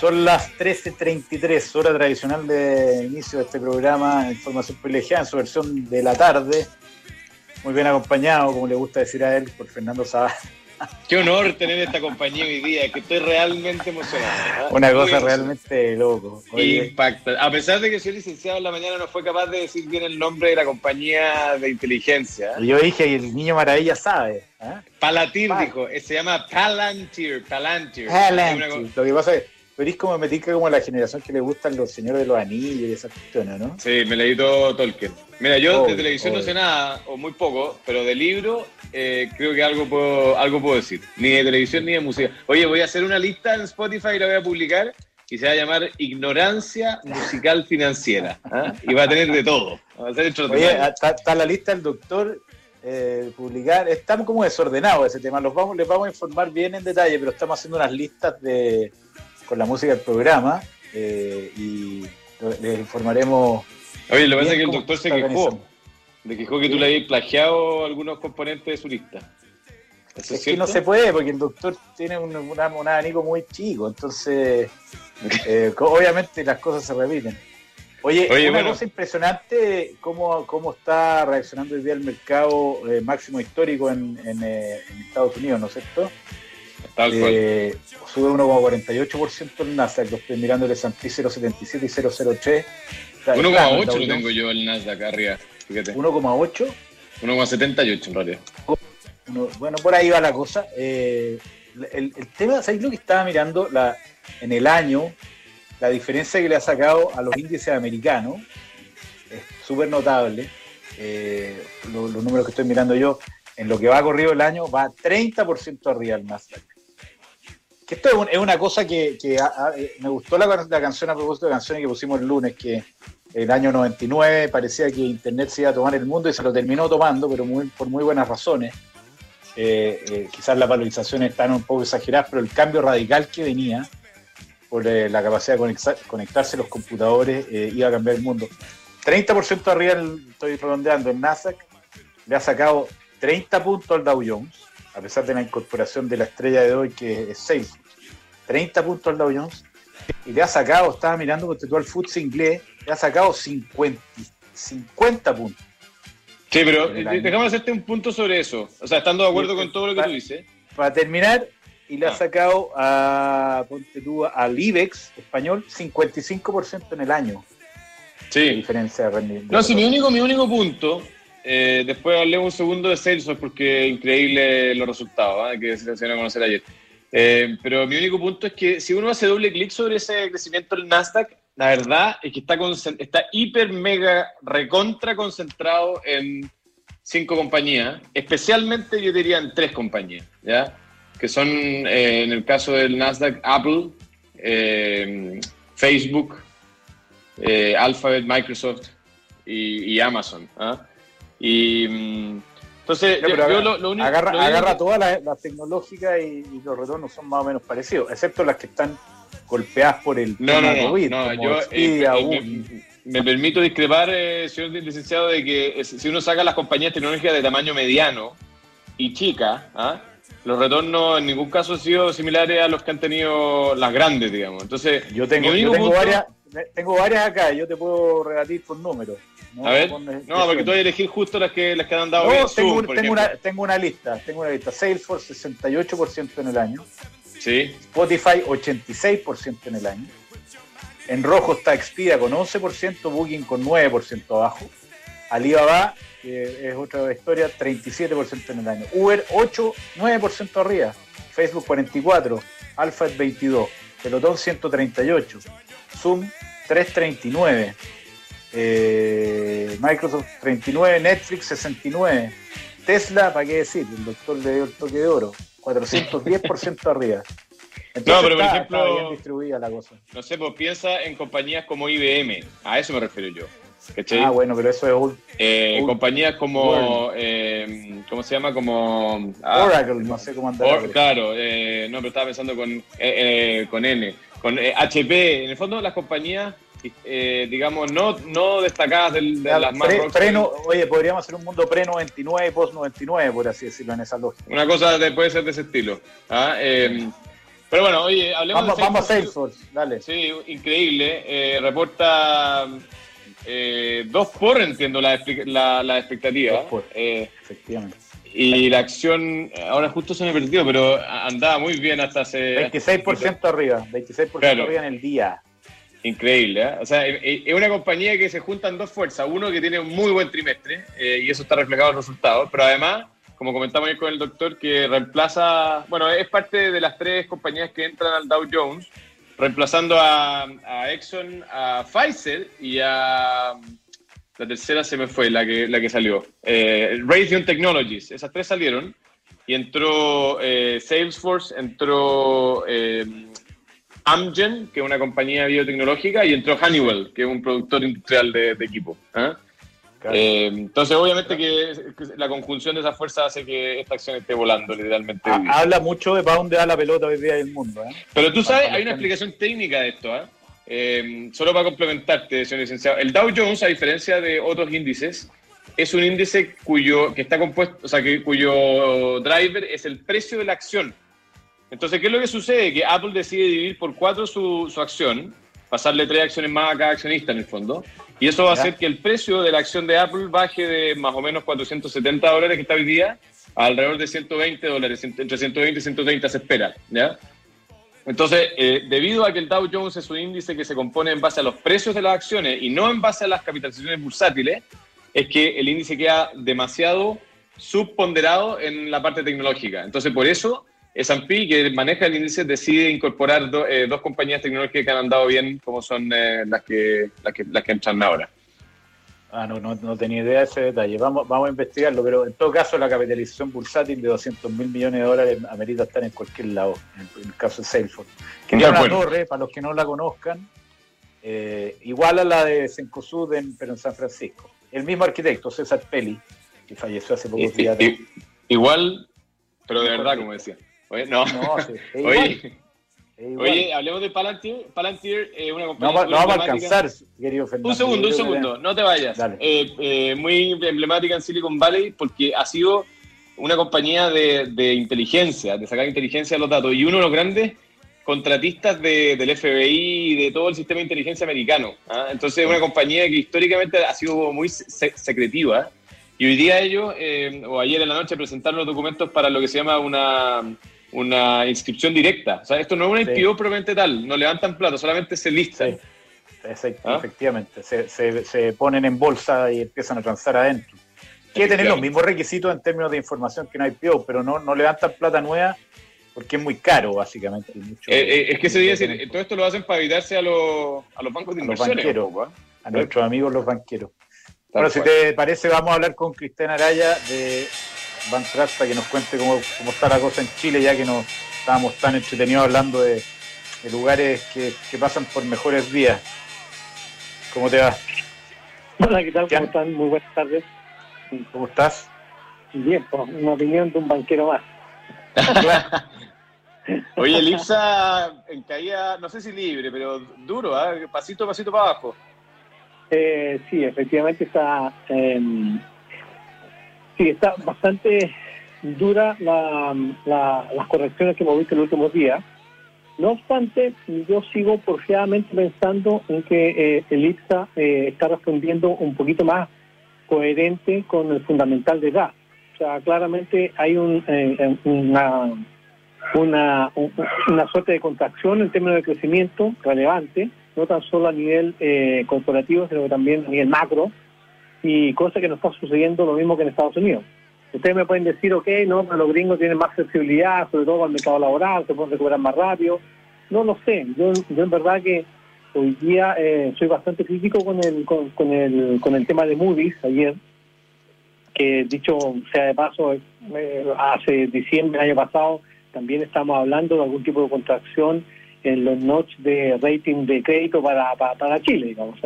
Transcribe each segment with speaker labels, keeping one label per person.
Speaker 1: Son las 13.33, hora tradicional de inicio de este programa Información Privilegiada en su versión de la tarde. Muy bien acompañado, como le gusta decir a él, por Fernando Zavala.
Speaker 2: Qué honor tener esta compañía hoy día, que estoy realmente emocionado. ¿eh?
Speaker 1: Una
Speaker 2: Muy
Speaker 1: cosa
Speaker 2: emocionado.
Speaker 1: realmente loco. Oye,
Speaker 2: Impacta. A pesar de que soy licenciado en la mañana, no fue capaz de decir bien el nombre de la compañía de inteligencia.
Speaker 1: yo dije, y el niño maravilla sabe.
Speaker 2: Palatir
Speaker 1: Pa-
Speaker 2: dijo, eh, se llama Palantir. Palantir.
Speaker 1: Palantir.
Speaker 2: Una
Speaker 1: Lo que pasa es, tú eres como me tinca como la generación que le gustan los señores de los anillos y esas cuestiones, ¿no?
Speaker 2: Sí, me leí todo Tolkien. Mira, yo
Speaker 1: Obvio,
Speaker 2: de televisión no sé nada, o muy poco, pero de libro eh, creo que algo puedo, algo puedo decir. Ni de televisión ni de música. Oye, voy a hacer una lista en Spotify y la voy a publicar y se va a llamar Ignorancia Musical Financiera. ¿ah? Y va a tener de todo. Va a ser
Speaker 1: Oye,
Speaker 2: extraordinario.
Speaker 1: está, está la lista del doctor eh, publicar. Estamos como desordenados ese tema. Los vamos, les vamos a informar bien en detalle, pero estamos haciendo unas listas de con la música del programa eh, y les informaremos.
Speaker 2: Oye, lo que pasa es que el doctor se quejó. Le quejó que tú le habías plagiado algunos componentes de su lista. ¿Eso
Speaker 1: Es que no se puede porque el doctor tiene un, una- un abanico muy chico, entonces eh, obviamente las cosas se repiten. Oye,
Speaker 2: Oye,
Speaker 1: una
Speaker 2: bueno.
Speaker 1: cosa impresionante cómo, cómo está reaccionando hoy día el mercado eh, máximo histórico en, en, eh, en Estados Unidos, ¿no es cierto?
Speaker 2: Tal cual.
Speaker 1: Eh, sube 1,48% el Nasdaq, lo estoy mirando el S&P 0,77 y 0,03. Está plano el
Speaker 2: 1,8
Speaker 1: Dow
Speaker 2: lo tengo yo el Nasdaq arriba. Fíjate.
Speaker 1: 1,8.
Speaker 2: 1,78 en realidad.
Speaker 1: Uno- bueno, por ahí va la cosa. Eh, el, el tema, ¿sabéis lo que estaba mirando? La, en el año, la diferencia que le ha sacado a los índices americanos es súper notable. Eh, lo- los números que estoy mirando yo, en lo que va corrido el año, va 30% arriba el Nasdaq. Que esto es, un- es una cosa que, eh, me gustó la, canción a propósito de canciones que pusimos el lunes, que el año 99 parecía que Internet se iba a tomar el mundo y se lo terminó tomando, pero muy, por muy buenas razones. Eh, eh, quizás las valorizaciones están un poco exageradas, pero el cambio radical que venía por la capacidad de conectar- conectarse los computadores iba a cambiar el mundo. 30% arriba, estoy redondeando, el Nasdaq le ha sacado 30 puntos al Dow Jones, a pesar de la incorporación de la estrella de hoy que es Salesforce. 30 puntos al Dow Jones y le ha sacado, estaba mirando porque tú al FTSE inglés, le ha sacado 50, 50 puntos.
Speaker 2: Sí, pero déjame hacerte un punto sobre eso. O sea, estando de acuerdo con todo lo que tú dices.
Speaker 1: para terminar, y le ha
Speaker 2: Ah.
Speaker 1: sacado a, ponte tú, al IBEX español 55% en el año
Speaker 2: Sí.
Speaker 1: diferencia de rendimiento.
Speaker 2: No, sí, mi único, mi único punto. Eh, después hablé un segundo de Salesforce porque increíble los resultados ¿ah? que se dieron a conocer ayer. Eh, pero mi único punto es que si uno hace doble clic sobre ese crecimiento del Nasdaq, la verdad es que está, hiper, mega, recontra concentrado en cinco compañías, especialmente yo diría en tres compañías, ¿ya? Que son, eh, en el caso del Nasdaq, Apple, eh, Facebook, eh, Alphabet, Microsoft y, y Amazon. ¿ah? Y mm, entonces,
Speaker 1: Ya,
Speaker 2: yo,
Speaker 1: pero
Speaker 2: yo
Speaker 1: agarra,
Speaker 2: lo, lo único,
Speaker 1: agarra,
Speaker 2: lo único-
Speaker 1: agarra todas las, tecnológicas y, y los retornos son más o menos parecidos, excepto las que están golpeadas por el
Speaker 2: No,
Speaker 1: tema
Speaker 2: no, no,
Speaker 1: COVID,
Speaker 2: no, eh, eh,
Speaker 1: Google.
Speaker 2: me, me permito discrepar, eh, señor licenciado, de que eh, si uno saca las compañías tecnológicas de tamaño mediano y chica, ¿ah? los retornos en ningún caso han sido similares a los que han tenido las grandes, digamos. Entonces,
Speaker 1: Yo tengo, yo tengo
Speaker 2: punto-
Speaker 1: varias, tengo varias acá, yo te puedo rebatir con números. ¿no?
Speaker 2: A ver, no, porque tú vas a elegir justo las que, las que han dado
Speaker 1: No, tengo,
Speaker 2: Zoom,
Speaker 1: un-
Speaker 2: por
Speaker 1: tengo una, tengo una lista, tengo una lista. Salesforce 68% en el año,
Speaker 2: Sí,
Speaker 1: Spotify 86% en el año. En rojo está Expedia con 11%, Booking con 9% abajo. Alibaba, que es otra historia, 37% en el año. Uber 8, 9% arriba. Facebook 44, Alphabet 22, Pelotón 138, Zoom 339, eh, Microsoft 39, Netflix 69, Tesla, ¿para qué decir? El doctor le dio el toque de oro, 410% arriba. Entonces
Speaker 2: No, pero por ejemplo-
Speaker 1: bien distribuida la cosa.
Speaker 2: no sé, pues piensa en compañías como IBM, a eso me refiero yo. ¿Cachai?
Speaker 1: Ah, bueno, pero eso es un
Speaker 2: Eh, compañías como, eh, ¿cómo se llama? Como... ah,
Speaker 1: Oracle, no sé cómo andar.
Speaker 2: Or- claro, eh, no, pero estaba pensando con, con N. con HP, en el fondo las compañías, digamos, no, no destacadas de, las más
Speaker 1: pre-
Speaker 2: rock,
Speaker 1: pre- no- oye, podríamos hacer un mundo pre-99 y post-99, por así decirlo, en esa lógica.
Speaker 2: Una cosa de- puede ser de ese estilo. ¿ah? Eh, pero bueno, oye, hablemos
Speaker 1: Vamos,
Speaker 2: de
Speaker 1: vamos a
Speaker 2: Salesforce.
Speaker 1: Salesforce, dale.
Speaker 2: Sí, increíble. Eh, reporta eh, dos por, entiendo, la, la, la expectativa.
Speaker 1: Dos por.
Speaker 2: Eh,
Speaker 1: Efectivamente.
Speaker 2: y la acción, ahora justo se me perdió, pero andaba muy bien hasta hace...
Speaker 1: 26% arriba, 26%
Speaker 2: Claro.
Speaker 1: arriba en el día.
Speaker 2: Increíble, ¿eh? O sea, es es una compañía que se juntan dos fuerzas. Uno que tiene un muy buen trimestre eh, y eso está reflejado en los resultados, pero además, como comentamos ayer con el doctor, que reemplaza, bueno, es parte de las tres compañías que entran al Dow Jones, reemplazando a, a Exxon, a Pfizer y a... La tercera se me fue, la que, la que salió. Eh, Raytheon Technologies, esas tres salieron y entró eh, Salesforce, entró eh, Amgen, que es una compañía biotecnológica, y entró Honeywell, que es un productor industrial de, de equipo. ¿ah?
Speaker 1: Claro.
Speaker 2: Eh, entonces, obviamente que la conjunción de esas fuerzas hace que esta acción esté volando literalmente.
Speaker 1: Ha- Habla mucho de para dónde va la pelota hoy día del mundo. ¿eh?
Speaker 2: Pero tú sabes, hay una explicación técnica de esto. ¿ah? Eh, solo para complementarte, señor licenciado. El Dow Jones, a diferencia de otros índices, es un índice cuyo que está compuesto, o sea, que, cuyo driver es el precio de la acción. Entonces, ¿qué es lo que sucede? Que Apple decide dividir por cuatro su, su acción, pasarle tres acciones más a cada accionista en el fondo, y eso va a hacer que el precio de la acción de Apple baje de más o menos 470 dólares que está hoy día a alrededor de 120 dólares, entre 120 y 130 se espera, ¿ya? Entonces, eh, debido a que el Dow Jones es un índice que se compone en base a los precios de las acciones y no en base a las capitalizaciones bursátiles, es que el índice queda demasiado subponderado en la parte tecnológica. Entonces, por eso, S&P, que maneja el índice, decide incorporar do- eh, dos compañías tecnológicas que han andado bien, como son eh, las, que, las, que, las que entran ahora.
Speaker 1: Ah, no, no, no tenía idea de ese detalle. Vamos, vamos a investigarlo, pero en todo caso la capitalización bursátil de 200 mil millones de dólares amerita estar en cualquier lado, en, el caso de Salesforce. Que una
Speaker 2: acuerdo.
Speaker 1: torre, para los que no la conozcan, eh, igual a la de Cencosud, en, pero en San Francisco. El mismo arquitecto, César Pelli, que falleció hace pocos días.
Speaker 2: igual, pero de verdad, como decía. Oye, no.
Speaker 1: No, sí, es igual,
Speaker 2: Oye,
Speaker 1: es
Speaker 2: oye, hablemos de Palantir. Palantir es una
Speaker 1: no,
Speaker 2: compañía
Speaker 1: va- no vamos a alcanzar, querido Fernando.
Speaker 2: Un segundo, un segundo, no te vayas.
Speaker 1: Dale.
Speaker 2: Eh, eh, muy emblemática en Silicon Valley porque ha sido una compañía de, de inteligencia, de sacar inteligencia de los datos, y uno de los grandes contratistas de- del FBI y de todo el sistema de inteligencia americano. ¿ah? Entonces es una compañía que históricamente ha sido muy se- secretiva, y hoy día ellos, eh, o ayer en la noche, presentaron los documentos para lo que se llama una, una inscripción directa. O sea, esto no es una
Speaker 1: Sí.
Speaker 2: IPO propiamente tal, no levantan plata, solamente se listan.
Speaker 1: Sí,
Speaker 2: ¿Ah?
Speaker 1: efectivamente. Se, se- se ponen en bolsa y empiezan a transar adentro. Quiere tener los mismos requisitos en términos de información que hay IPO, pero no, no levantan plata nueva porque es muy caro, básicamente. mucho-
Speaker 2: Eh, eh, es que se debe decir, todo esto lo hacen para evitarse a, los a los bancos de
Speaker 1: A los banqueros. a nuestros amigos los banqueros.
Speaker 2: Tal
Speaker 1: Bueno, si te parece, vamos a hablar con Cristian Araya de Bantrap para que nos cuente cómo, cómo está la cosa en Chile, ya que nos estábamos tan entretenidos hablando de, de lugares que, que pasan por mejores días. ¿Cómo te va?
Speaker 3: Hola, ¿qué tal?
Speaker 1: ¿Qué
Speaker 3: ¿Cómo están? Muy buenas tardes.
Speaker 1: ¿Cómo estás?
Speaker 3: Bien, pues, una opinión de un banquero más.
Speaker 2: Oye, el IPSA en caída, no sé si libre, pero duro, ¿ah? pasito a pasito para abajo.
Speaker 3: Eh, sí, efectivamente está, eh, sí, está bastante dura la, la- las correcciones que hemos visto en los últimos días. No obstante, yo sigo porfiadamente pensando en que eh, el IPSA eh, está respondiendo un poquito más coherente con el fundamental de gas. O sea, claramente hay un, eh, una, una, un- una suerte de contracción en términos de crecimiento relevante, no tan solo a nivel eh, corporativo, sino también a nivel macro, y cosa que no está sucediendo lo mismo que en Estados Unidos. Ustedes me pueden decir, ok, no, los gringos tienen más flexibilidad, sobre todo al mercado laboral, se pueden recuperar más rápido. No lo sé, yo, yo en verdad que hoy día eh, soy bastante crítico con el, con, el, con el tema de Moody's ayer, que dicho sea de paso, eh, hace diciembre año pasado también estamos hablando de algún tipo de contracción en los notch de rating de crédito para, para, para Chile, digamos.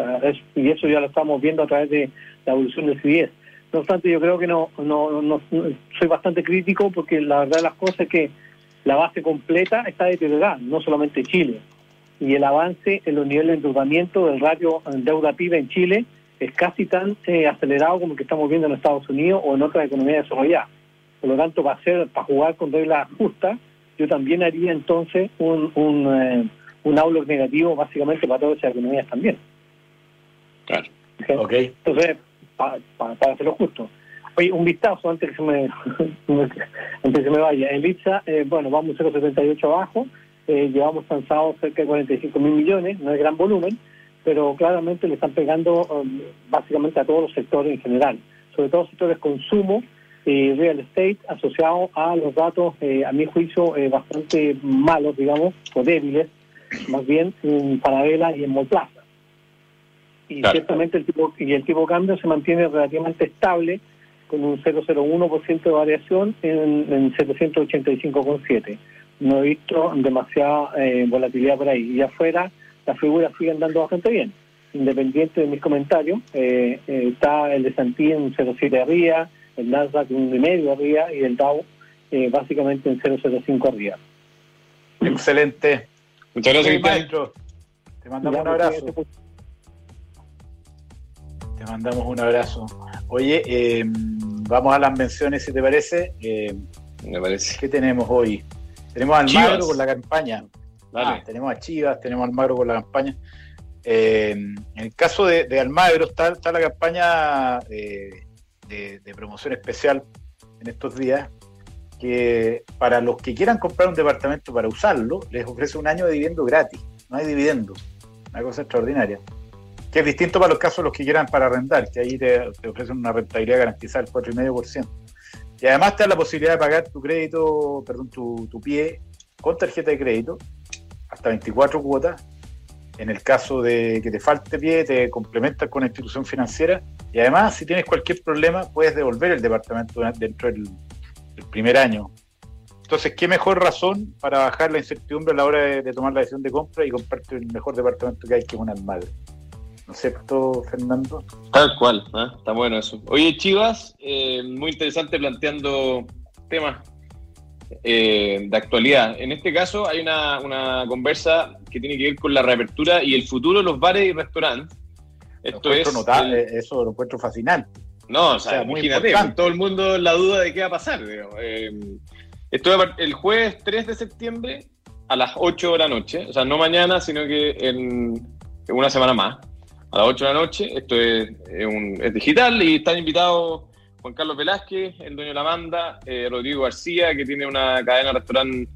Speaker 3: Y eso ya lo estamos viendo a través de la evolución del CIES. No obstante, yo creo que no, no, no, no- soy bastante crítico porque la verdad de las cosas es que la base completa está deteriorada, no solamente Chile. y el avance en los niveles de endeudamiento del ratio deuda PIB en Chile es casi tan eh, acelerado como el que estamos viendo en Estados Unidos o en otras economías desarrolladas. Por lo tanto, para, hacer, para jugar con reglas justas, yo también haría entonces un, un, eh, un outlook negativo básicamente para todas esas economías también.
Speaker 2: Claro.
Speaker 1: Ok.
Speaker 3: Entonces, pa- pa- para hacerlo justo. Oye, un vistazo antes que se me, antes que se me vaya. El IPSA, eh, bueno, vamos 0,78 abajo, eh, llevamos lanzados cerca de 45 mil millones, no es gran volumen, pero claramente le están pegando um, básicamente a todos los sectores en general, sobre todo sectores consumo y real estate asociados a los datos, eh, a mi juicio, bastante malos, digamos, o débiles, más bien en Parabela y en Molplaza y
Speaker 2: Claro.
Speaker 3: ciertamente el tipo y el tipo de cambio se mantiene relativamente estable con un 0,01% de variación en, en 785,7. No he visto demasiada eh, volatilidad por ahí. Y afuera las figuras siguen dando bastante bien. Independiente de mis comentarios, eh, eh, está el de Santí en 0,7 arriba, el Nasdaq en 1,5 arriba y el Dow eh, básicamente en 0,05 arriba.
Speaker 1: Excelente.
Speaker 2: Muchas gracias,
Speaker 1: maestro, te mandamos
Speaker 3: Ya,
Speaker 1: un abrazo. Te mandamos un abrazo. Oye, eh, vamos a las menciones, si te parece. Eh,
Speaker 2: Me parece.
Speaker 1: ¿Qué tenemos hoy? Tenemos a Almagro
Speaker 2: Chivas.
Speaker 1: con la campaña.
Speaker 2: Dale.
Speaker 1: Ah, tenemos a Chivas, tenemos a Almagro con la campaña. Eh, en el caso de, de Almagro está, está la campaña eh, de, de promoción especial en estos días, que para los que quieran comprar un departamento para usarlo, les ofrece un año de dividendo gratis. No hay dividendo. Una cosa extraordinaria. Que es distinto para los casos de los que quieran para arrendar, que ahí te, ofrecen una rentabilidad garantizada del 4,5%. Y además te da la posibilidad de pagar tu crédito, perdón, tu, tu pie con tarjeta de crédito, hasta 24 cuotas. En el caso de que te falte pie, te complementas con la institución financiera. Y además, si tienes cualquier problema, puedes devolver el departamento dentro del, primer año. Entonces, ¿qué mejor razón para bajar la incertidumbre a la hora de, tomar la decisión de compra y comprarte el mejor departamento que hay, que es un Almagro? ¿No es cierto, Fernando?
Speaker 2: Tal cual, ¿ah? está bueno eso. Oye, Chivas, eh, muy interesante planteando temas eh, de actualidad. En este caso hay una, una conversa que tiene que ver con la reapertura y el futuro de los bares y restaurantes. Esto
Speaker 1: Lo
Speaker 2: es...
Speaker 1: notable,
Speaker 2: el-
Speaker 1: eso lo encuentro fascinante.
Speaker 2: No, o
Speaker 1: O
Speaker 2: sea,
Speaker 1: sea, muy
Speaker 2: imagínate, todo el mundo en la duda de qué va a pasar. Eh, esto el jueves 3 de septiembre a las 8 de la noche, o sea, no mañana, sino que en, en una semana más, a las 8 de la noche. Esto es, es un- es digital y están invitados Juan Carlos Velázquez, el dueño de la banda, eh, Rodrigo García, que tiene una cadena de restaurante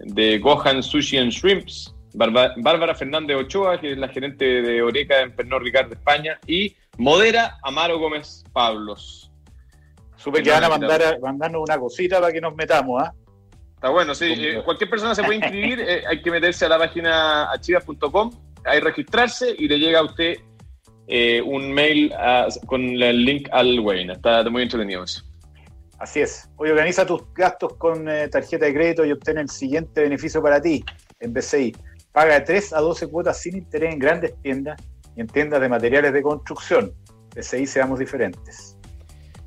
Speaker 2: de Gohan Sushi and Shrimps, Barba- Bárbara Fernández Ochoa, que es la gerente de Oreca en Pernod Ricard de España, y Modera Amaro Gómez Pablos.
Speaker 1: Supe que van a mandar a- mandarnos una cosita para que nos metamos, ¿ah?
Speaker 2: Está bueno, sí. eh, cualquier persona se puede inscribir, eh, hay que meterse a la página achivas.com, ahí registrarse y le llega a usted eh, un mail a- con el link al webinar. Está muy entretenido eso.
Speaker 1: Así es. Hoy organiza tus gastos con eh, tarjeta de crédito y obtén el siguiente beneficio para ti en BCI. Paga de 3 a 12 cuotas sin interés en grandes tiendas y en tiendas de materiales de construcción. BCI seamos diferentes.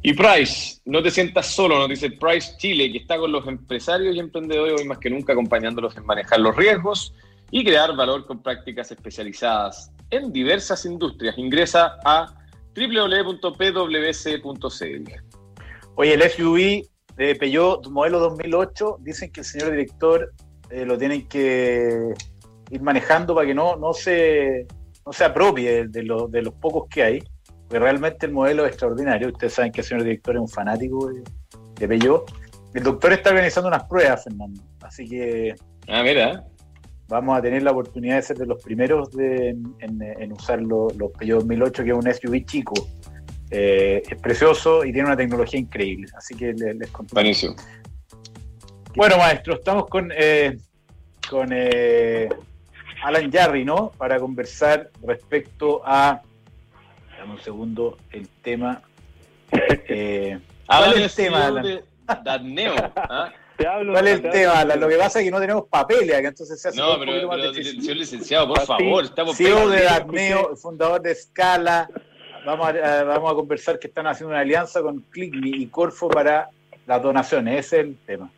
Speaker 2: Y Price, no te sientas solo, nos dice Price Chile, que está con los empresarios y emprendedores hoy más que nunca acompañándolos en manejar los riesgos y crear valor con prácticas especializadas en diversas industrias. Ingresa a www.pwc.cl.
Speaker 1: Oye, el SUV de Peugeot modelo 2008, dicen que el señor director eh, lo tienen que ir manejando para que no, no, se, no se apropie de, lo- de los pocos que hay, porque realmente el modelo es extraordinario. Ustedes saben que el señor director es un fanático de, de Peugeot. El doctor está organizando unas pruebas, Fernando, así que
Speaker 2: Ah, mira.
Speaker 1: Vamos a tener la oportunidad de ser de los primeros de- en, en usar lo- los Peugeot 2008, que es un SUV chico. Eh, es precioso y tiene una tecnología increíble, así que le- les, contamos.
Speaker 2: Buenísimo.
Speaker 1: Bueno, maestro, estamos con, eh, con eh, Alan Jarry, ¿no? Para conversar respecto a. Dame un segundo, el tema. Eh, ¿Cuál es el tema, Alan?
Speaker 2: de Darneo. ¿ah?
Speaker 3: Te hablo,
Speaker 1: ¿Cuál es el
Speaker 3: te
Speaker 1: tema? Lo que pasa es que no tenemos papeles acá, entonces se hace
Speaker 2: No,
Speaker 1: un
Speaker 2: pero,
Speaker 1: poquito más
Speaker 2: pero
Speaker 1: difícil.
Speaker 2: señor licenciado, por favor, estamos
Speaker 1: CEO de. Darneo, fundador de Scala. Vamos a, eh, vamos a conversar que están haciendo una alianza con ClickMe y Corfo para las donaciones. Ese es el tema.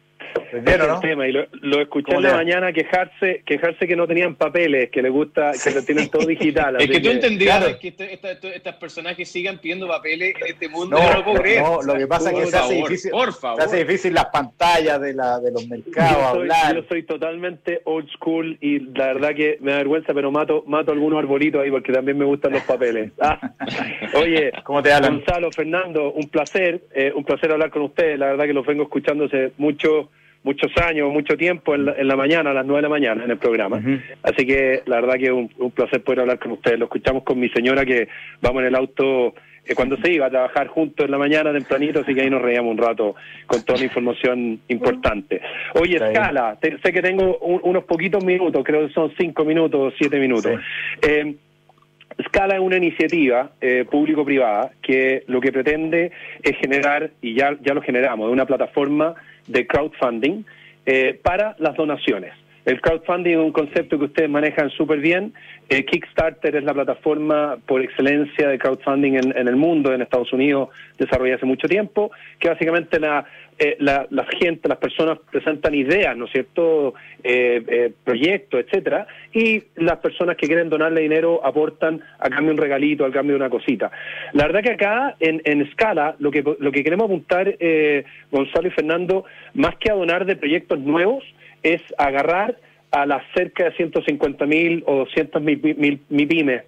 Speaker 1: ¿Estás bien o
Speaker 4: Ese
Speaker 1: no?
Speaker 4: tema, y lo, lo escuché
Speaker 1: ¿Cómo
Speaker 4: en la mañana quejarse, quejarse que no tenían papeles, que les gusta, que lo tienen todo digital.
Speaker 2: Es que tú entendías
Speaker 1: claro.
Speaker 2: que este- esta- esta- estos personajes sigan pidiendo papeles en este mundo.
Speaker 1: No,
Speaker 2: no lo puedo creer.
Speaker 1: no, lo que pasa es que se hace
Speaker 2: favor,
Speaker 1: difícil-
Speaker 2: Por
Speaker 1: Se
Speaker 2: favor.
Speaker 1: hace difícil las pantallas de, la, de los mercados,
Speaker 4: yo soy,
Speaker 1: hablar.
Speaker 4: yo soy totalmente old school y la verdad que me da vergüenza, pero mato mato algunos arbolitos ahí porque también me gustan los papeles. Ah. Oye,
Speaker 1: ¿Cómo te?
Speaker 4: Gonzalo, Fernando, un placer, eh, un placer hablar con ustedes. La verdad que los vengo escuchando hace mucho, muchos años, mucho tiempo en la, en la mañana, a las nueve de la mañana en el programa. Así que la verdad que es un, un placer poder hablar con ustedes. Lo escuchamos con mi señora que vamos en el auto eh, cuando se iba a trabajar juntos en la mañana tempranito, así que ahí nos reíamos un rato con toda la información importante. Oye. Escala, te- sé que tengo un- unos poquitos minutos, creo que son cinco minutos, siete minutos. Eh, Scala es una iniciativa eh, público-privada que lo que pretende es generar, y ya, ya lo generamos, una plataforma de crowdfunding eh, para las donaciones. El crowdfunding es un concepto que ustedes manejan súper bien. Eh, Kickstarter es la plataforma por excelencia de crowdfunding en, el mundo, en Estados Unidos, desarrollada hace mucho tiempo, que básicamente la, eh, la, la gente, las personas presentan ideas, ¿no es cierto?, eh, eh, proyectos, etcétera, y las personas que quieren donarle dinero aportan a cambio un regalito, al cambio de una cosita. La verdad que acá, en, en escala, lo que, lo que queremos apuntar, eh, Gonzalo y Fernando, más que a donar de proyectos nuevos, es agarrar a las cerca de 150 mil o 200 mil, pymes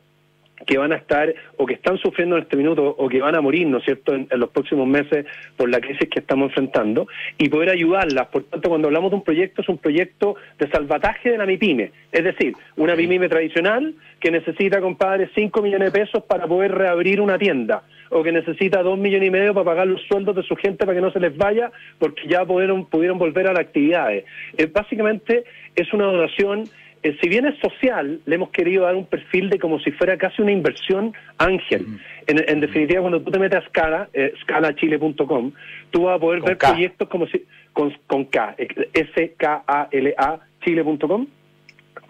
Speaker 4: que van a estar o que están sufriendo en este minuto o que van a morir, ¿no es cierto?, en, en los próximos meses por la crisis que estamos enfrentando y poder ayudarlas. Por tanto, cuando hablamos de un proyecto, es un proyecto de salvataje de la MIPYME. Es decir, una MIPYME tradicional que necesita, compadre, 5 millones de pesos para poder reabrir una tienda o que necesita 2 millones y medio para pagar los sueldos de su gente para que no se les vaya porque ya pudieron, pudieron volver a las actividades. Eh, básicamente es una donación eh, si bien es social, le hemos querido dar un perfil de como si fuera casi una inversión ángel. En, en definitiva, cuando tú te metes a Scala, eh, scalachile.com, tú vas a poder
Speaker 1: Con
Speaker 4: ver
Speaker 1: K.
Speaker 4: proyectos como si, con, con K, eh, S-K-A-L-A, chile.com.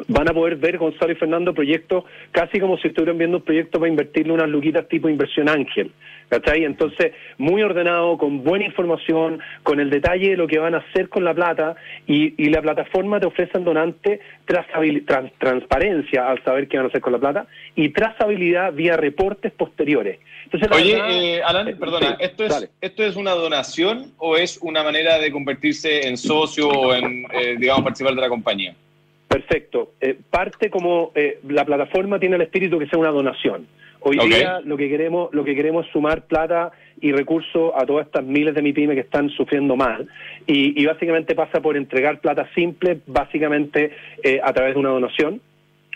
Speaker 4: Van a poder ver, Gonzalo y Fernando, proyectos casi como si estuvieran viendo un proyecto para invertirle unas luquitas tipo inversión ángel. ¿Cachai? Entonces, muy ordenado, con buena información, con el detalle de lo que van a hacer con la plata y, y la plataforma te ofrece al donante trazabil- tran- transparencia al saber qué van a hacer con la plata y trazabilidad vía reportes posteriores. Entonces,
Speaker 2: Oye,
Speaker 4: verdad-
Speaker 2: eh, Alan,
Speaker 4: eh,
Speaker 2: perdona,
Speaker 4: sí,
Speaker 2: ¿esto
Speaker 4: dale.
Speaker 2: es, ¿esto es una donación o es una manera de convertirse en socio o en, eh, digamos, participar de la compañía?
Speaker 4: Perfecto. Eh, parte como eh, la plataforma tiene el espíritu que sea una donación. Hoy día lo que queremos lo que queremos es sumar plata y recursos a todas estas miles de MIPYME que están sufriendo mal y, y básicamente pasa por entregar plata simple, básicamente eh, a través de una donación.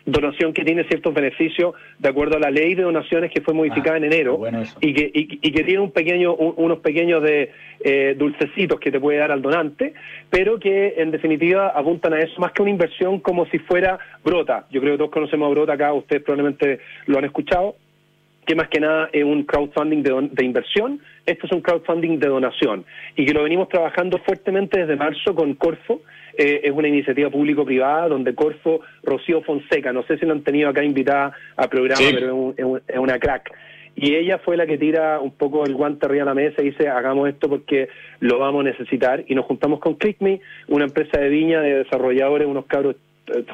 Speaker 4: Donación que tiene ciertos beneficios de acuerdo a la ley de donaciones que fue modificada
Speaker 1: Ah,
Speaker 4: en enero
Speaker 1: bueno
Speaker 4: y que, y, y que tiene un pequeño, un- unos pequeños de eh, dulcecitos que te puede dar al donante, pero que en definitiva apuntan a eso más que una inversión como si fuera Brota. Yo creo que todos conocemos a Brota acá, ustedes probablemente lo han escuchado que más que nada es un crowdfunding de, don- de inversión, esto es un crowdfunding de donación y que lo venimos trabajando fuertemente desde marzo con Corfo, eh, es una iniciativa público-privada donde Corfo, Rocío Fonseca, no sé si la han tenido acá invitada al programa,
Speaker 2: Sí.
Speaker 4: pero es, un- es un- es una crack. Y ella fue la que tira un poco el guante arriba de la mesa y dice, hagamos esto porque lo vamos a necesitar. Y nos juntamos con ClickMe, una empresa de viña de desarrolladores, unos cabros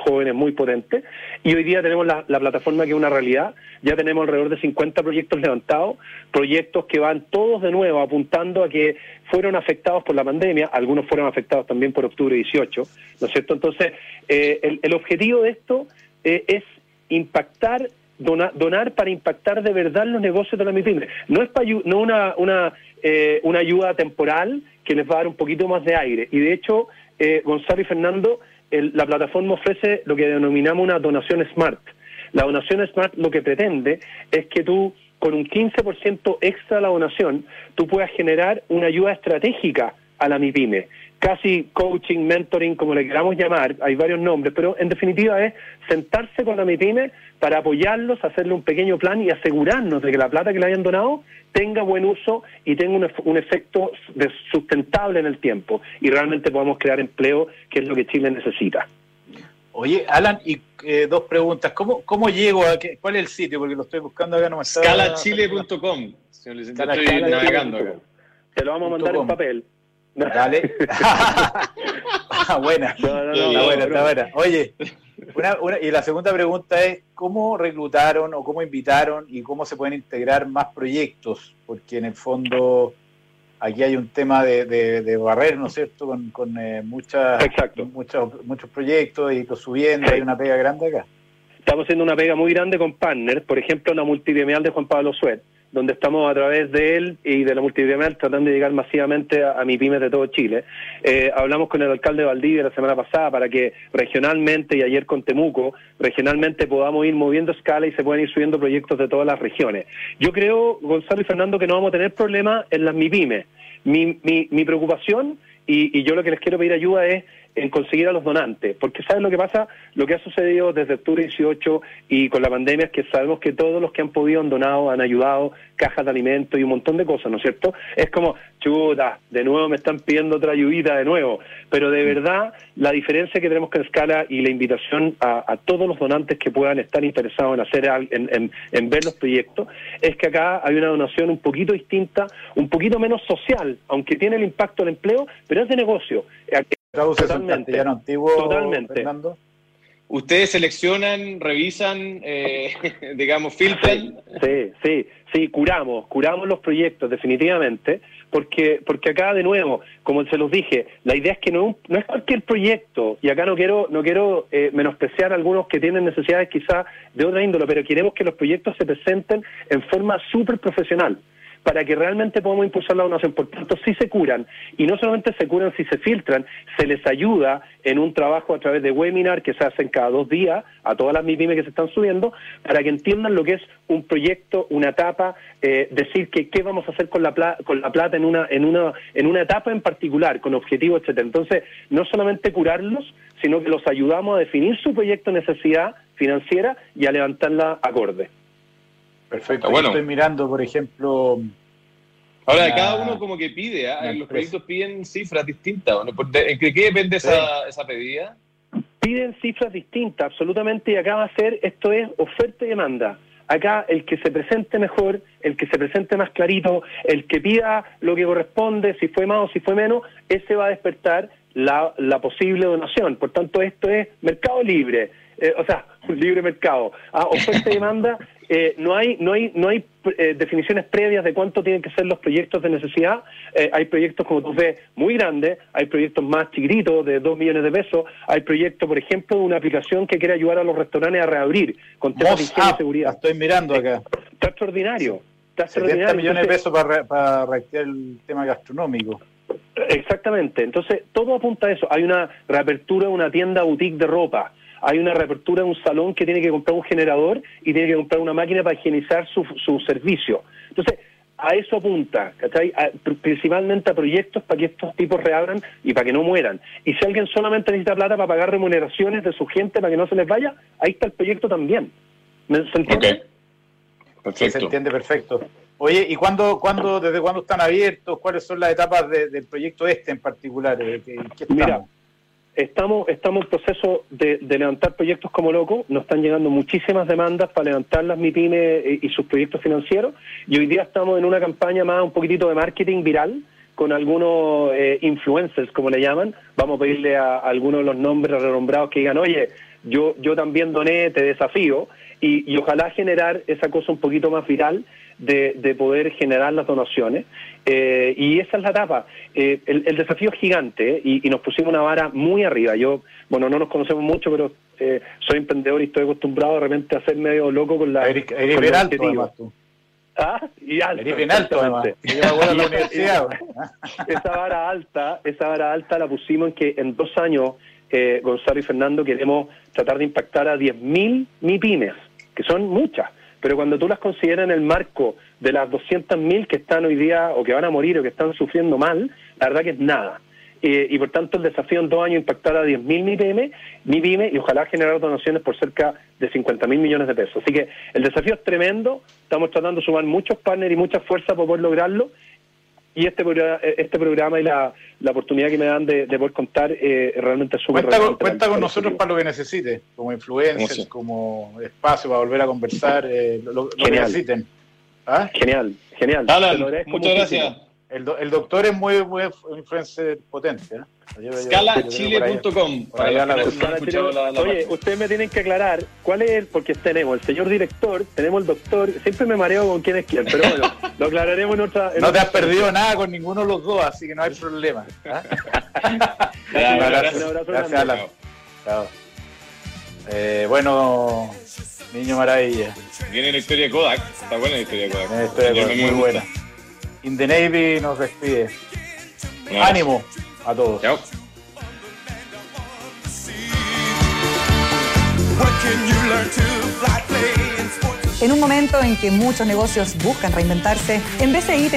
Speaker 4: jóvenes muy potentes. Y hoy día tenemos la, la plataforma que es una realidad. Ya tenemos alrededor de 50 proyectos levantados, proyectos que van todos de nuevo apuntando a que fueron afectados por la pandemia, algunos fueron afectados también por octubre 18, ¿no es cierto? Entonces, eh, el, objetivo de esto eh, es impactar dona- donar para impactar de verdad los negocios de la MIPYME. No es no una, una, eh, una ayuda temporal que les va a dar un poquito más de aire. Y de hecho, eh, Gonzalo y Fernando, el- la plataforma ofrece lo que denominamos una donación smart. La donación smart lo que pretende es que tú, con un 15% extra de la donación, tú puedas generar una ayuda estratégica a la MIPYME. Casi coaching, mentoring, como le queramos llamar, hay varios nombres, pero en definitiva es sentarse con la MIPYME para apoyarlos, hacerle un pequeño plan y asegurarnos de que la plata que le hayan donado tenga buen uso y tenga un, un efecto de- sustentable en el tiempo y realmente podamos crear empleo, que es lo que Chile necesita.
Speaker 1: Oye, Alan, y eh, dos preguntas. ¿Cómo, ¿Cómo llego a qué, cuál es el sitio? Porque lo estoy buscando acá, no me está.
Speaker 2: Scalachile.com. Estoy navegando acá.
Speaker 4: Te lo vamos a mandar en papel.
Speaker 1: Dale. Ah, buena.
Speaker 4: No, no,
Speaker 1: está
Speaker 2: no,
Speaker 1: buena, está buena. Oye, una, una- y la segunda pregunta es, ¿cómo reclutaron o cómo invitaron y cómo se pueden integrar más proyectos? Porque en el fondo aquí hay un tema de, de, de barrer, ¿no es cierto? Con, con eh, muchas, muchos, muchos proyectos y los subiendo, hay una pega grande acá.
Speaker 4: Estamos haciendo una pega muy grande con partners, por ejemplo, la multidiameal de Juan Pablo Suet, donde estamos a través de él y de la multidiameal tratando de llegar masivamente a, a mi pymes de todo Chile. Eh, hablamos con el alcalde de Valdivia la semana pasada para que regionalmente, y ayer con Temuco, regionalmente podamos ir moviendo escala y se puedan ir subiendo proyectos de todas las regiones. Yo creo, Gonzalo y Fernando, que no vamos a tener problemas en las MIPYMES. Mi, mi, mi preocupación, y yo lo que les quiero pedir ayuda es en conseguir a los donantes, porque ¿saben lo que pasa? Lo que ha sucedido desde octubre 18 y con la pandemia es que sabemos que todos los que han podido han donado, han ayudado, cajas de alimentos y un montón de cosas, ¿no es cierto? Es como, chuta, de nuevo me están pidiendo otra ayudita de nuevo, pero de verdad la diferencia que tenemos con Escala y la invitación a, a todos los donantes que puedan estar interesados en hacer en- en ver los proyectos es que acá hay una donación un poquito distinta, un poquito menos social, aunque tiene el impacto del empleo, pero es de negocio.
Speaker 1: Traduce eso en
Speaker 4: Totalmente.
Speaker 1: castellano antiguo,
Speaker 4: Totalmente.
Speaker 1: Fernando.
Speaker 2: Ustedes seleccionan, revisan, eh, digamos, filtran.
Speaker 4: Sí, sí, sí, curamos, curamos los proyectos definitivamente, porque porque acá de nuevo, como se los dije, la idea es que no, no es cualquier proyecto y acá no quiero no quiero eh, menospreciar a algunos que tienen necesidades quizás de otra índole, pero queremos que los proyectos se presenten en forma súper profesional para que realmente podamos impulsar la donación. Por tanto, sí se curan, y no solamente se curan, si se filtran, se les ayuda en un trabajo a través de webinar que se hacen cada dos días a todas las MIPYME que se están subiendo, para que entiendan lo que es un proyecto, una etapa, eh, decir que qué vamos a hacer con la, pla- con la plata en una, en, una, en una etapa en particular, con objetivos, etcétera. Entonces, no solamente curarlos, sino que los ayudamos a definir su proyecto de necesidad financiera y a levantarla acorde.
Speaker 1: Perfecto.
Speaker 2: Ah, bueno.
Speaker 1: Estoy mirando, por ejemplo,
Speaker 2: Ahora, cada uno como que pide, ¿ah? los proyectos piden cifras distintas. ¿o no? ¿Por- de- ¿En qué depende esa, esa pedida?
Speaker 4: piden cifras distintas, absolutamente, y acá va a ser, esto es oferta y demanda. Acá el que se presente mejor, el que se presente más clarito, el que pida lo que corresponde, si fue más o si fue menos, ese va a despertar la, la posible donación. Por tanto, esto es mercado libre, eh, o sea, un libre mercado. Ah, oferta y demanda, eh, no hay, no hay, no hay eh, definiciones previas de cuánto tienen que ser los proyectos de necesidad. Eh, hay proyectos, como tú ves, muy grandes, hay proyectos más chiquititos, de 2 millones de pesos, hay proyectos, por ejemplo, de una aplicación que quiere ayudar a los restaurantes a reabrir con temas de
Speaker 1: Moss
Speaker 4: higiene y
Speaker 1: la
Speaker 4: seguridad.
Speaker 1: estoy mirando acá.
Speaker 4: Está extraordinario. Está
Speaker 1: 70
Speaker 4: extraordinario.
Speaker 1: millones de pesos para, para reactivar el tema gastronómico.
Speaker 4: Exactamente. Entonces, todo apunta a eso. Hay una reapertura de una tienda boutique de ropa. Hay una reapertura de un salón que tiene que comprar un generador y tiene que comprar una máquina para higienizar su, su servicio. Entonces, a eso apunta, ¿cachai? A- pr- principalmente a proyectos para que estos tipos reabran y para que no mueran. Y si alguien solamente necesita plata para pagar remuneraciones de su gente para que no se les vaya, ahí está el proyecto también. ¿Me- ¿Se entiende?
Speaker 2: Ok.
Speaker 1: Sí, se
Speaker 2: Perfecto.
Speaker 1: entiende perfecto. Oye, ¿y cuándo, cuándo, desde cuándo están abiertos? ¿Cuáles son las etapas de- del proyecto este en particular? ¿En qué-?
Speaker 4: Mira, Estamos, estamos en proceso de, de levantar proyectos como locos. Nos están llegando muchísimas demandas para levantar las MIPYME y, y sus proyectos financieros. Y hoy día estamos en una campaña más, un poquitito de marketing viral con algunos eh, influencers, como le llaman. Vamos a pedirle a, a algunos de los nombres renombrados que digan, oye, yo, yo también doné, te desafío. Y, y ojalá generar esa cosa un poquito más viral de, de poder generar las donaciones. Eh, y esa es la etapa. Eh, el, el desafío es gigante y, y nos pusimos una vara muy arriba. Yo, bueno, no nos conocemos mucho, pero eh, soy emprendedor y estoy acostumbrado de repente a ser medio loco con la.
Speaker 1: Eres, eres
Speaker 4: con
Speaker 1: bien
Speaker 4: los
Speaker 1: alto,
Speaker 4: objetivos.
Speaker 1: además, tú.
Speaker 4: Ah, y alto.
Speaker 1: Además. acuerdo de la universidad.
Speaker 4: esa vara alta, esa vara alta la pusimos en que en dos años, eh, Gonzalo y Fernando, queremos tratar de impactar a 10.000 MIPIMES, que son muchas, pero cuando tú las consideras en el marco de las 200.000 que están hoy día o que van a morir o que están sufriendo mal, la verdad que es nada. Eh, y por tanto el desafío en dos años impactar a 10.000 MIPYME, MIPYME y ojalá generar donaciones por cerca de 50.000 millones de pesos. Así que el desafío es tremendo, estamos tratando de sumar muchos partners y mucha fuerza para poder lograrlo y este programa, este programa y la, la oportunidad que me dan de, de poder contar eh, realmente es súper
Speaker 1: Cuenta, con, cuenta con nosotros para lo que necesite, como influencers,
Speaker 2: Sí.
Speaker 1: como espacio para volver a conversar, eh, lo, lo que necesiten. ¿Ah?
Speaker 4: Genial, genial.
Speaker 2: Alan, muchas
Speaker 4: muchísimo.
Speaker 2: gracias.
Speaker 1: El, do- el doctor es muy, muy influencer potente. ¿eh? Yo- yo- yo-
Speaker 2: Scalachile.com.
Speaker 1: por ahí
Speaker 2: Para
Speaker 1: habla
Speaker 2: los que no han
Speaker 4: Para
Speaker 2: escuchado la, la
Speaker 4: Oye, ustedes me tienen que aclarar cuál es el, porque tenemos el señor director, tenemos el doctor, siempre me mareo con quién es quién, pero bueno, lo aclararemos en otra. en
Speaker 1: No te has perdido nada con ninguno de los dos, así que no hay problema.
Speaker 2: Ya,
Speaker 1: Un abrazo.
Speaker 2: abrazo.
Speaker 4: Un abrazo
Speaker 1: Gracias,
Speaker 4: grande.
Speaker 1: Alan. Chao. Eh, bueno, Niño Maravilla.
Speaker 2: Viene la historia de Kodak. Está buena la historia de Kodak.
Speaker 1: Una historia
Speaker 2: Yo me-
Speaker 1: muy buena. In the Navy nos despide.
Speaker 2: Abrazo.
Speaker 1: Ánimo a todos.
Speaker 2: Chao.
Speaker 5: En un momento en que muchos negocios buscan reinventarse, en BCI